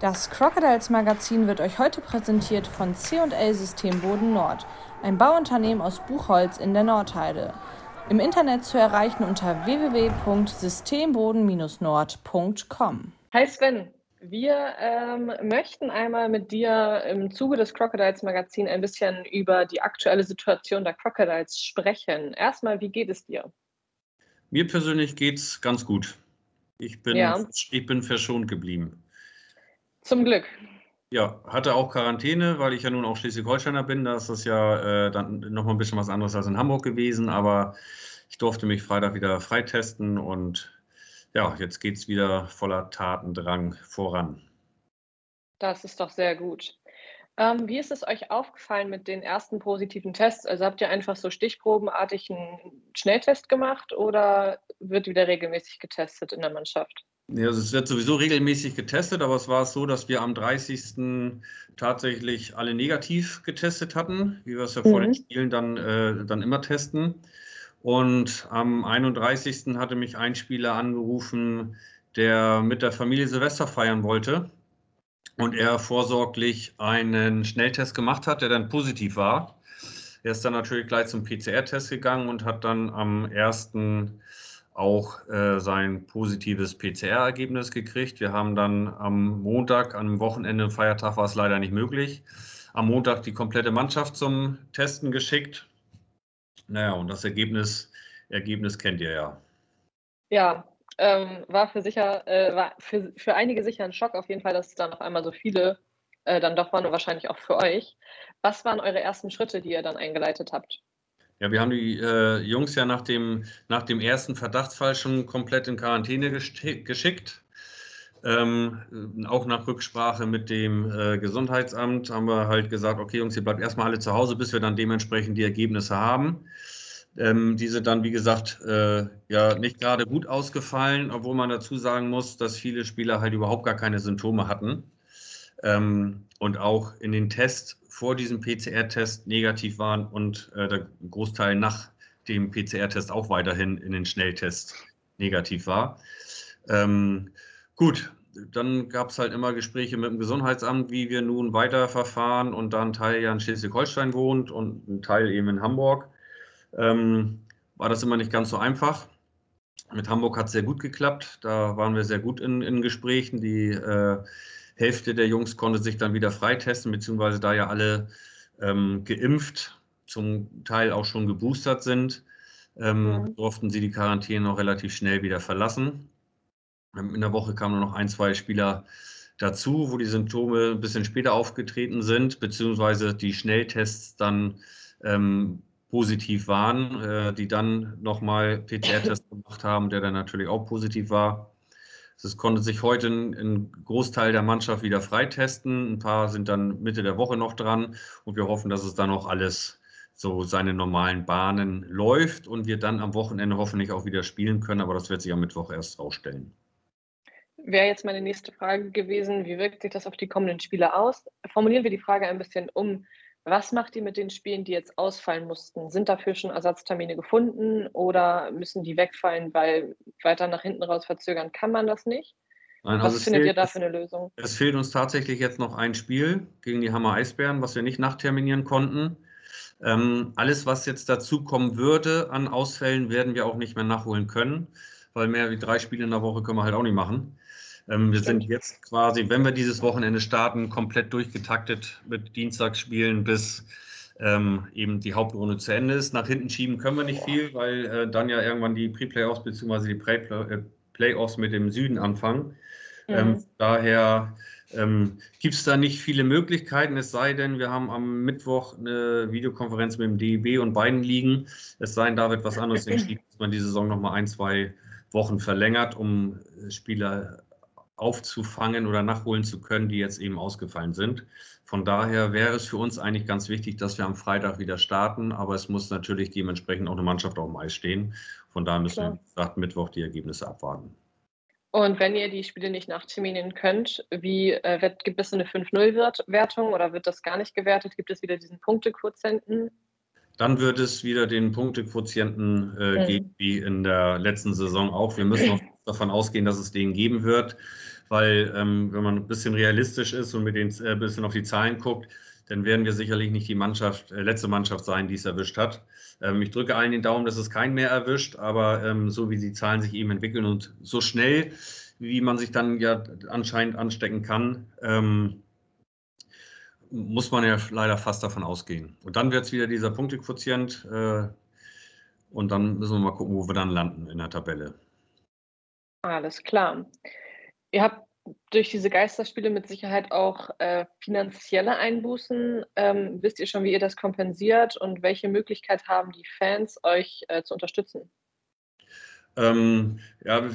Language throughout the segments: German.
Das Crocodiles Magazin wird euch heute präsentiert von C&L Systemboden Nord, ein Bauunternehmen aus Buchholz in der Nordheide. Im Internet zu erreichen unter www.systemboden-nord.com. Hi Sven, wir ähm, möchten einmal mit dir im Zuge des Crocodiles Magazin ein bisschen über die aktuelle Situation der Crocodiles sprechen. Erstmal, wie geht es dir? Mir persönlich geht es ganz gut. Ich bin, ja. ich bin verschont geblieben. Zum Glück. Ja, hatte auch Quarantäne, weil ich ja nun auch Schleswig-Holsteiner bin. Da ist das ja äh, dann nochmal ein bisschen was anderes als in Hamburg gewesen. Aber ich durfte mich Freitag wieder freitesten und ja, jetzt geht es wieder voller Tatendrang voran. Das ist doch sehr gut. Ähm, wie ist es euch aufgefallen mit den ersten positiven Tests? Also habt ihr einfach so stichprobenartig einen Schnelltest gemacht oder wird wieder regelmäßig getestet in der Mannschaft? Ja, also es wird sowieso regelmäßig getestet, aber es war so, dass wir am 30. tatsächlich alle negativ getestet hatten, wie wir es ja mhm. vor den mhm. Spielen dann, äh, dann immer testen. Und am 31. hatte mich ein Spieler angerufen, der mit der Familie Silvester feiern wollte und er vorsorglich einen Schnelltest gemacht hat, der dann positiv war. Er ist dann natürlich gleich zum PCR-Test gegangen und hat dann am 1. auch äh, sein positives PCR-Ergebnis gekriegt. Wir haben dann am Montag, am Wochenende, Feiertag war es leider nicht möglich, am Montag die komplette Mannschaft zum Testen geschickt. Naja, und das Ergebnis, Ergebnis kennt ihr ja. Ja, ähm, war für sicher, äh, war für, für einige sicher ein Schock auf jeden Fall, dass es dann auf einmal so viele äh, dann doch waren und wahrscheinlich auch für euch. Was waren eure ersten Schritte, die ihr dann eingeleitet habt? Ja, wir haben die äh, Jungs ja nach dem, nach dem ersten Verdachtsfall schon komplett in Quarantäne geschickt. Ähm, auch nach Rücksprache mit dem äh, Gesundheitsamt haben wir halt gesagt, okay Jungs, ihr bleibt erstmal alle zu Hause, bis wir dann dementsprechend die Ergebnisse haben. Ähm, die sind dann, wie gesagt, äh, ja nicht gerade gut ausgefallen, obwohl man dazu sagen muss, dass viele Spieler halt überhaupt gar keine Symptome hatten. Ähm, und auch in den Tests vor diesem PCR-Test negativ waren und äh, der Großteil nach dem PCR-Test auch weiterhin in den Schnelltest negativ war. Ähm, Gut, dann gab es halt immer Gespräche mit dem Gesundheitsamt, wie wir nun weiterverfahren und da ein Teil ja in Schleswig-Holstein wohnt und ein Teil eben in Hamburg. Ähm, war das immer nicht ganz so einfach. Mit Hamburg hat es sehr gut geklappt. Da waren wir sehr gut in, in Gesprächen. Die äh, Hälfte der Jungs konnte sich dann wieder freitesten, beziehungsweise da ja alle ähm, geimpft, zum Teil auch schon geboostert sind, ähm, mhm. durften sie die Quarantäne noch relativ schnell wieder verlassen. Ähm, in der Woche kamen noch ein, zwei Spieler dazu, wo die Symptome ein bisschen später aufgetreten sind, beziehungsweise die Schnelltests dann ähm, positiv waren, äh, die dann nochmal PCR-Test gemacht haben, der dann natürlich auch positiv war. Es konnte sich heute ein, Großteil der Mannschaft wieder freitesten. Ein paar sind dann Mitte der Woche noch dran und wir hoffen, dass es dann auch alles so seine normalen Bahnen läuft und wir dann am Wochenende hoffentlich auch wieder spielen können, aber das wird sich am Mittwoch erst rausstellen wäre jetzt meine nächste Frage gewesen, wie wirkt sich das auf die kommenden Spiele aus? Formulieren wir die Frage ein bisschen um. Was macht ihr mit den Spielen, die jetzt ausfallen mussten? Sind dafür schon Ersatztermine gefunden oder müssen die wegfallen, weil weiter nach hinten raus verzögern kann man das nicht? Nein, was also findet fehlt, ihr da für eine Lösung? Es fehlt uns tatsächlich jetzt noch ein Spiel gegen die Hammer Eisbären, was wir nicht nachterminieren konnten. Ähm, alles, was jetzt dazu kommen würde an Ausfällen, werden wir auch nicht mehr nachholen können, weil mehr wie drei Spiele in der Woche können wir halt auch nicht machen. Ähm, wir sind jetzt quasi, wenn wir dieses Wochenende starten, komplett durchgetaktet mit Dienstagsspielen bis ähm, eben die Hauptrunde zu Ende ist. Nach hinten schieben können wir nicht viel, weil äh, dann ja irgendwann die Pre-Playoffs bzw. die Play-Playoffs mit dem Süden anfangen. Mhm. Ähm, daher ähm, gibt es da nicht viele Möglichkeiten, es sei denn, wir haben am Mittwoch eine Videokonferenz mit dem DEB und beiden Ligen. Es sei denn, da wird was anderes entschieden, dass man die Saison nochmal ein, zwei Wochen verlängert, um Spieler aufzufangen oder nachholen zu können, die jetzt eben ausgefallen sind. Von daher wäre es für uns eigentlich ganz wichtig, dass wir am Freitag wieder starten, aber es muss natürlich dementsprechend auch eine Mannschaft auf dem Eis stehen. Von daher müssen Klar. wir, wie gesagt, Mittwoch die Ergebnisse abwarten. Und wenn ihr die Spiele nicht nachterminieren könnt, wie äh, wird, gibt es eine 5-0-Wertung oder wird das gar nicht gewertet? Gibt es wieder diesen Punktequotienten? Dann wird es wieder den Punktequotienten äh, mhm. geben, wie in der letzten Saison auch. Wir müssen davon ausgehen, dass es den geben wird weil ähm, wenn man ein bisschen realistisch ist und mit den äh, bisschen auf die Zahlen guckt, dann werden wir sicherlich nicht die Mannschaft, äh, letzte Mannschaft sein, die es erwischt hat. Ähm, ich drücke allen den Daumen, dass es keinen mehr erwischt, aber ähm, so wie die Zahlen sich eben entwickeln und so schnell, wie man sich dann ja anscheinend anstecken kann, ähm, muss man ja leider fast davon ausgehen. Und dann wird es wieder dieser Punktequotient äh, und dann müssen wir mal gucken, wo wir dann landen in der Tabelle. Alles klar. Ihr habt durch diese Geisterspiele mit Sicherheit auch äh, finanzielle Einbußen. Ähm, wisst ihr schon, wie ihr das kompensiert und welche Möglichkeit haben die Fans, euch äh, zu unterstützen? Ähm, ja,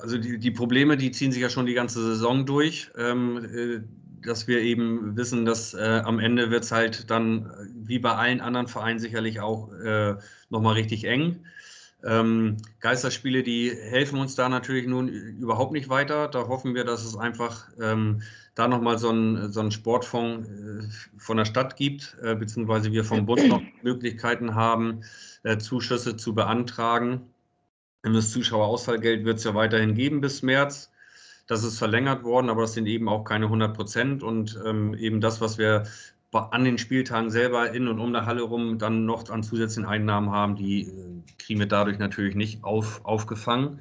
also die, die, Probleme, die ziehen sich ja schon die ganze Saison durch. Ähm, äh, dass wir eben wissen, dass äh, am Ende wird es halt dann, wie bei allen anderen Vereinen, sicherlich auch äh, nochmal richtig eng. Ähm, Geisterspiele, die helfen uns da natürlich nun überhaupt nicht weiter. Da hoffen wir, dass es einfach ähm, da nochmal so einen so Sportfonds äh, von der Stadt gibt, äh, beziehungsweise wir vom Bund noch Möglichkeiten haben, äh, Zuschüsse zu beantragen. Das Zuschauerausfallgeld wird es ja weiterhin geben bis März. Das ist verlängert worden, aber das sind eben auch keine 100 Prozent. Und ähm, eben das, was wir an den Spieltagen selber in und um der Halle rum dann noch an zusätzlichen Einnahmen haben, die äh, kriegen wir dadurch natürlich nicht auf, aufgefangen.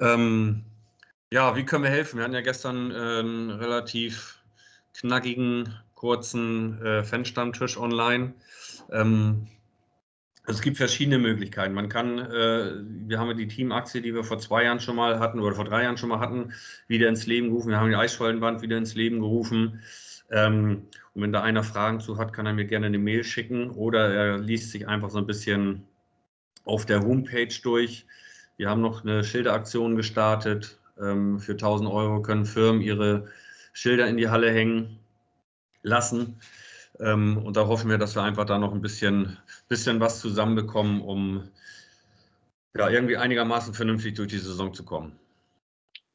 Ähm, ja, wie können wir helfen? Wir hatten ja gestern äh, einen relativ knackigen, kurzen äh, Fanstammtisch online. Ähm, es gibt verschiedene Möglichkeiten. Man kann, äh, wir haben ja die Teamaktie, die wir vor zwei Jahren schon mal hatten oder vor drei Jahren schon mal hatten, wieder ins Leben gerufen. Wir haben die Eisschollenwand wieder ins Leben gerufen. Ähm, und wenn da einer Fragen zu hat, kann er mir gerne eine Mail schicken oder er liest sich einfach so ein bisschen auf der Homepage durch. Wir haben noch eine Schilderaktion gestartet. Ähm, für 1000 Euro können Firmen ihre Schilder in die Halle hängen lassen. Ähm, und da hoffen wir, dass wir einfach da noch ein bisschen, bisschen was zusammenbekommen, um ja, irgendwie einigermaßen vernünftig durch die Saison zu kommen.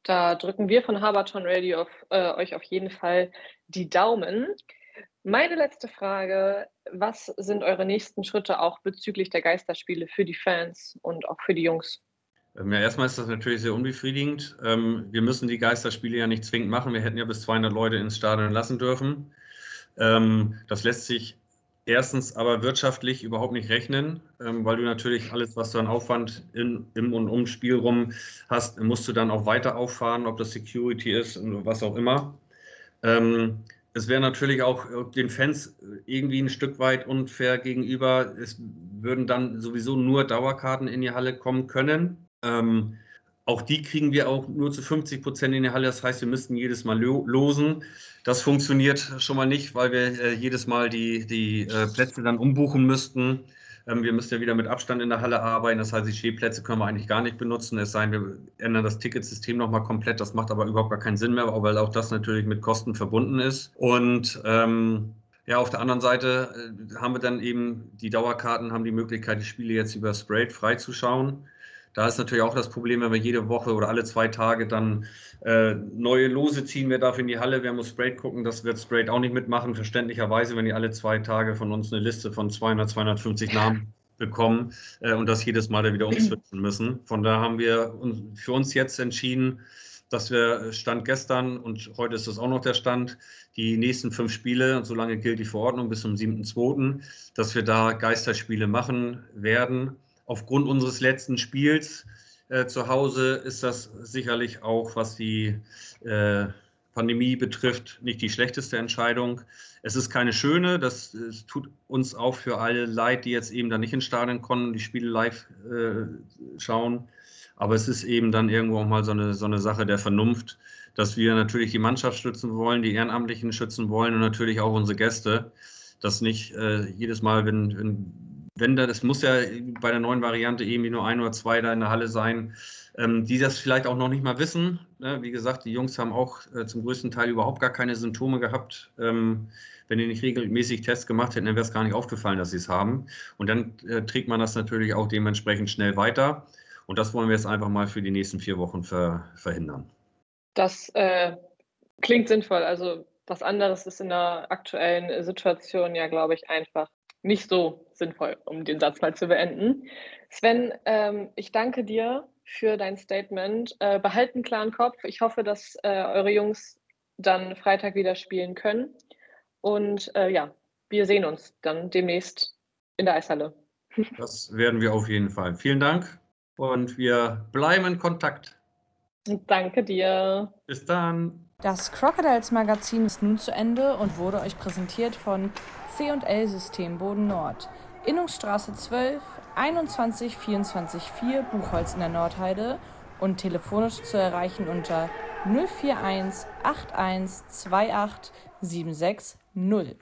Da drücken wir von Haberton Radio auf, äh, euch auf jeden Fall die Daumen. Meine letzte Frage: Was sind eure nächsten Schritte auch bezüglich der Geisterspiele für die Fans und auch für die Jungs? Ähm, ja, erstmal ist das natürlich sehr unbefriedigend. Ähm, wir müssen die Geisterspiele ja nicht zwingend machen. Wir hätten ja bis 200 Leute ins Stadion lassen dürfen. Ähm, das lässt sich erstens aber wirtschaftlich überhaupt nicht rechnen, weil du natürlich alles, was du an Aufwand in, im und um Spiel rum hast, musst du dann auch weiter auffahren, ob das Security ist und was auch immer es wäre natürlich auch den Fans irgendwie ein Stück weit unfair gegenüber. Es würden dann sowieso nur Dauerkarten in die Halle kommen können. Ähm, auch die kriegen wir auch nur zu 50 Prozent in die Halle. Das heißt, wir müssten jedes Mal losen. Das funktioniert schon mal nicht, weil wir äh, jedes Mal die, die äh, Plätze dann umbuchen müssten. Ähm, wir müssen ja wieder mit Abstand in der Halle arbeiten. Das heißt, die Stehplätze können wir eigentlich gar nicht benutzen. Es sei denn, wir ändern das Ticketsystem nochmal komplett. Das macht aber überhaupt gar keinen Sinn mehr, weil auch das natürlich mit Kosten verbunden ist. Und ähm, ja, auf der anderen Seite äh, haben wir dann eben die Dauerkarten, haben die Möglichkeit, die Spiele jetzt über Sprayed freizuschauen. Da ist natürlich auch das Problem, wenn wir jede Woche oder alle zwei Tage dann äh, neue Lose ziehen. Wer darf in die Halle? Wer muss Sprayed gucken? Das wird Sprayed auch nicht mitmachen. Verständlicherweise, wenn die alle zwei Tage von uns eine Liste von 200, 250 Namen bekommen äh, und das jedes Mal dann wieder umswitchen müssen. Von da haben wir uns, für uns jetzt entschieden, dass wir Stand gestern und heute ist das auch noch der Stand, die nächsten fünf Spiele, und solange gilt die Verordnung bis zum 7.2., dass wir da Geisterspiele machen werden. Aufgrund unseres letzten Spiels äh, zu Hause ist das sicherlich auch, was die äh, Pandemie betrifft, nicht die schlechteste Entscheidung. Es ist keine schöne, das, das, tut uns auch für alle leid, die jetzt eben da nicht ins Stadion konnten, die Spiele live äh, schauen. Aber es ist eben dann irgendwo auch mal so eine, so eine Sache der Vernunft, dass wir natürlich die Mannschaft schützen wollen, die Ehrenamtlichen schützen wollen und natürlich auch unsere Gäste. Dass nicht äh, jedes Mal, wenn, wenn wenn da, das muss ja bei der neuen Variante irgendwie nur ein oder zwei da in der Halle sein, ähm, die das vielleicht auch noch nicht mal wissen. Ne? Wie gesagt, die Jungs haben auch äh, zum größten Teil überhaupt gar keine Symptome gehabt. Ähm, wenn die nicht regelmäßig Tests gemacht hätten, dann wäre es gar nicht aufgefallen, dass sie es haben. Und dann äh, trägt man das natürlich auch dementsprechend schnell weiter. Und das wollen wir jetzt einfach mal für die nächsten vier Wochen ver verhindern. Das äh, klingt sinnvoll. Also was anderes ist in der aktuellen Situation ja, glaube ich, einfach nicht so sinnvoll, um den Satz mal zu beenden. Sven, ähm, ich danke dir für dein Statement. Äh, behalt einen klaren Kopf. Ich hoffe, dass äh, eure Jungs dann Freitag wieder spielen können. Und äh, ja, wir sehen uns dann demnächst in der Eishalle. Das werden wir auf jeden Fall. Vielen Dank und wir bleiben in Kontakt. Danke dir. Bis dann. Das Crocodiles Magazin ist nun zu Ende und wurde euch präsentiert von C&L System Boden Nord. Innungsstraße 12 21 24 4 Buchholz in der Nordheide und telefonisch zu erreichen unter 041 81 28 76 0.